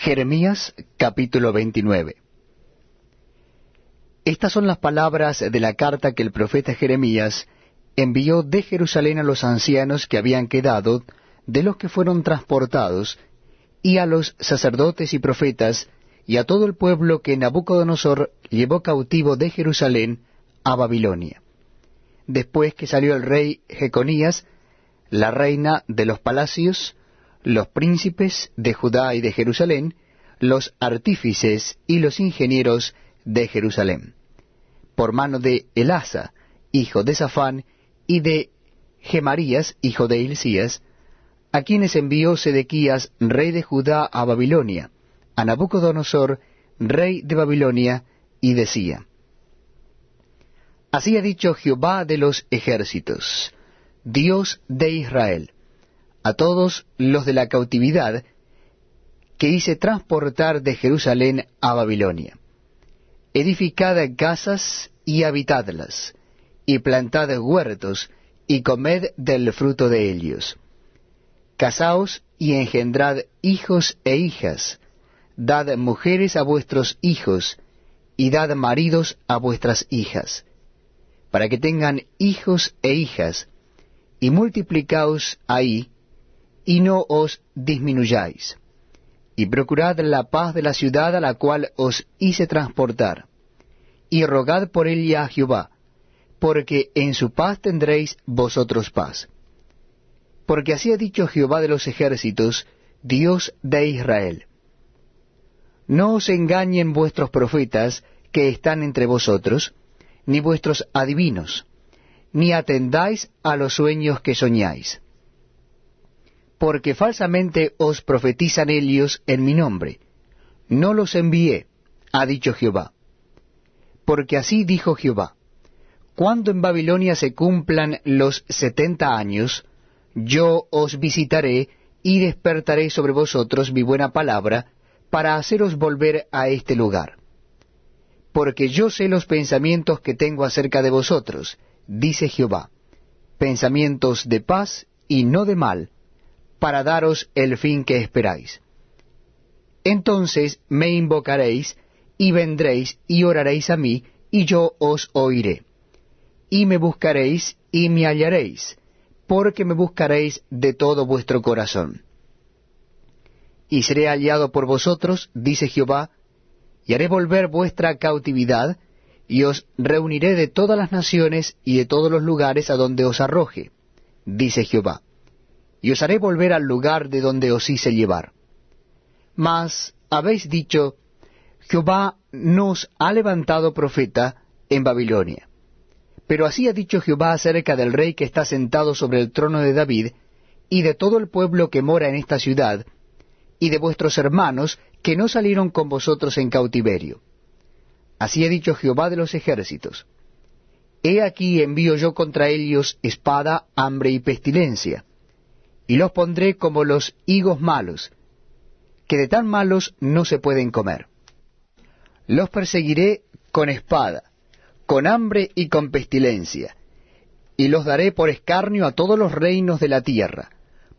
Jeremías capítulo 29 Estas son las palabras de la carta que el profeta Jeremías envió de Jerusalén a los ancianos que habían quedado, de los que fueron transportados, y a los sacerdotes y profetas, y a todo el pueblo que Nabucodonosor llevó cautivo de Jerusalén a Babilonia. Después que salió el rey Jeconías, la reina de los palacios, los príncipes de Judá y de Jerusalén, los artífices y los ingenieros de Jerusalén, por mano de Elasa, hijo de Safán, y de Gemarías, hijo de Hilcías, a quienes envió Sedequías, rey de Judá, a Babilonia, a Nabucodonosor, rey de Babilonia, y decía, Así ha dicho Jehová de los ejércitos, Dios de Israel, a todos los de la cautividad que hice transportar de Jerusalén a Babilonia. Edificad casas y habitadlas, y plantad huertos, y comed del fruto de ellos. Casaos y engendrad hijos e hijas, dad mujeres a vuestros hijos, y dad maridos a vuestras hijas, para que tengan hijos e hijas, y multiplicaos ahí, y no os disminuyáis. Y procurad la paz de la ciudad a la cual os hice transportar, y rogad por ella a Jehová, porque en su paz tendréis vosotros paz. Porque así ha dicho Jehová de los ejércitos, Dios de Israel. No os engañen vuestros profetas que están entre vosotros, ni vuestros adivinos, ni atendáis a los sueños que soñáis porque falsamente os profetizan ellos en mi nombre. No los envié, ha dicho Jehová. Porque así dijo Jehová, cuando en Babilonia se cumplan los setenta años, yo os visitaré y despertaré sobre vosotros mi buena palabra, para haceros volver a este lugar. Porque yo sé los pensamientos que tengo acerca de vosotros, dice Jehová, pensamientos de paz y no de mal, para daros el fin que esperáis. Entonces me invocaréis, y vendréis y oraréis a mí, y yo os oiré. Y me buscaréis, y me hallaréis, porque me buscaréis de todo vuestro corazón. Y seré hallado por vosotros, dice Jehová, y haré volver vuestra cautividad, y os reuniré de todas las naciones y de todos los lugares a donde os arroje, dice Jehová y os haré volver al lugar de donde os hice llevar. Mas habéis dicho, Jehová nos ha levantado profeta en Babilonia. Pero así ha dicho Jehová acerca del rey que está sentado sobre el trono de David, y de todo el pueblo que mora en esta ciudad, y de vuestros hermanos que no salieron con vosotros en cautiverio. Así ha dicho Jehová de los ejércitos. He aquí envío yo contra ellos espada, hambre y pestilencia y los pondré como los higos malos, que de tan malos no se pueden comer. Los perseguiré con espada, con hambre y con pestilencia, y los daré por escarnio a todos los reinos de la tierra,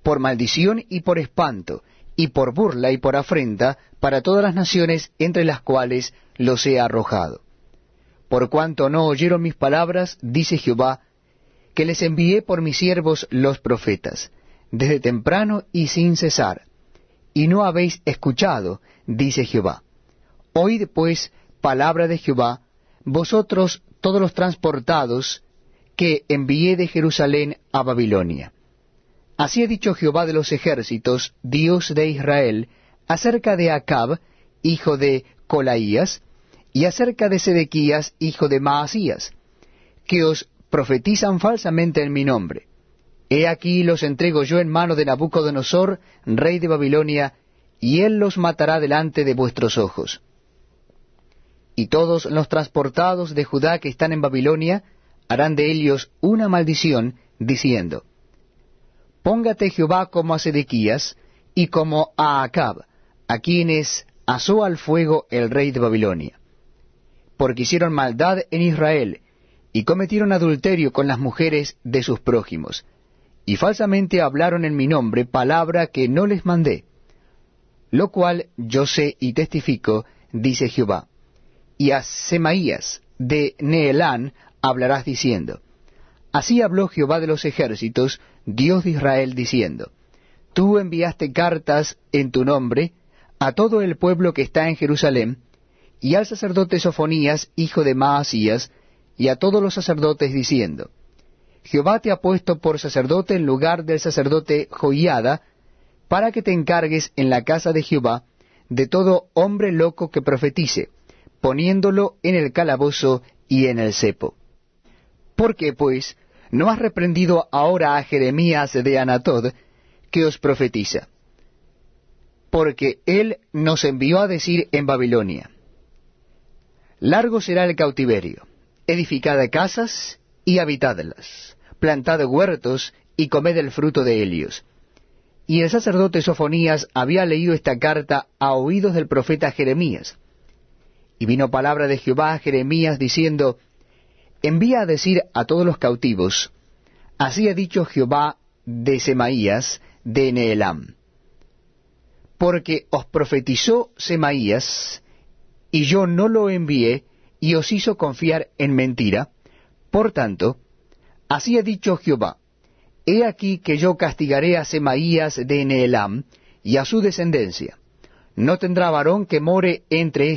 por maldición y por espanto, y por burla y por afrenta para todas las naciones entre las cuales los he arrojado. Por cuanto no oyeron mis palabras, dice Jehová, que les envié por mis siervos los profetas, desde temprano y sin cesar, y no habéis escuchado, dice Jehová. Oíd pues palabra de Jehová, vosotros todos los transportados que envié de Jerusalén a Babilonia. Así ha dicho Jehová de los ejércitos, Dios de Israel, acerca de Acab, hijo de Colaías, y acerca de Sedequías, hijo de Maasías, que os profetizan falsamente en mi nombre He aquí los entrego yo en mano de Nabucodonosor, rey de Babilonia, y él los matará delante de vuestros ojos. Y todos los transportados de Judá que están en Babilonia harán de ellos una maldición, diciendo, Póngate Jehová como a Sedequías y como a Acab, a quienes asó al fuego el rey de Babilonia. Porque hicieron maldad en Israel, y cometieron adulterio con las mujeres de sus prójimos, y falsamente hablaron en mi nombre palabra que no les mandé. lo cual yo sé y testifico, dice Jehová. Y a Semaías de Neelán hablarás diciendo, Así habló Jehová de los ejércitos, Dios de Israel, diciendo, Tú enviaste cartas en tu nombre a todo el pueblo que está en Jerusalén, y al sacerdote Sofonías, hijo de Maasías, y a todos los sacerdotes, diciendo, Jehová te ha puesto por sacerdote en lugar del sacerdote Joiada, para que te encargues en la casa de Jehová de todo hombre loco que profetice, poniéndolo en el calabozo y en el cepo. ¿Por qué, pues, no has reprendido ahora a Jeremías de Anatod, que os profetiza? Porque él nos envió a decir en Babilonia, Largo será el cautiverio, edificad casas y habitadlas, plantad huertos y comed el fruto de ellos. Y el sacerdote Sofonías había leído esta carta a oídos del profeta Jeremías. Y vino palabra de Jehová a Jeremías diciendo, envía a decir a todos los cautivos, así ha dicho Jehová de Semaías de Neelam, porque os profetizó Semaías, y yo no lo envié, y os hizo confiar en mentira, por tanto, así ha dicho Jehová, he aquí que yo castigaré a Semaías de Neelam, y a su descendencia. No tendrá varón que more entre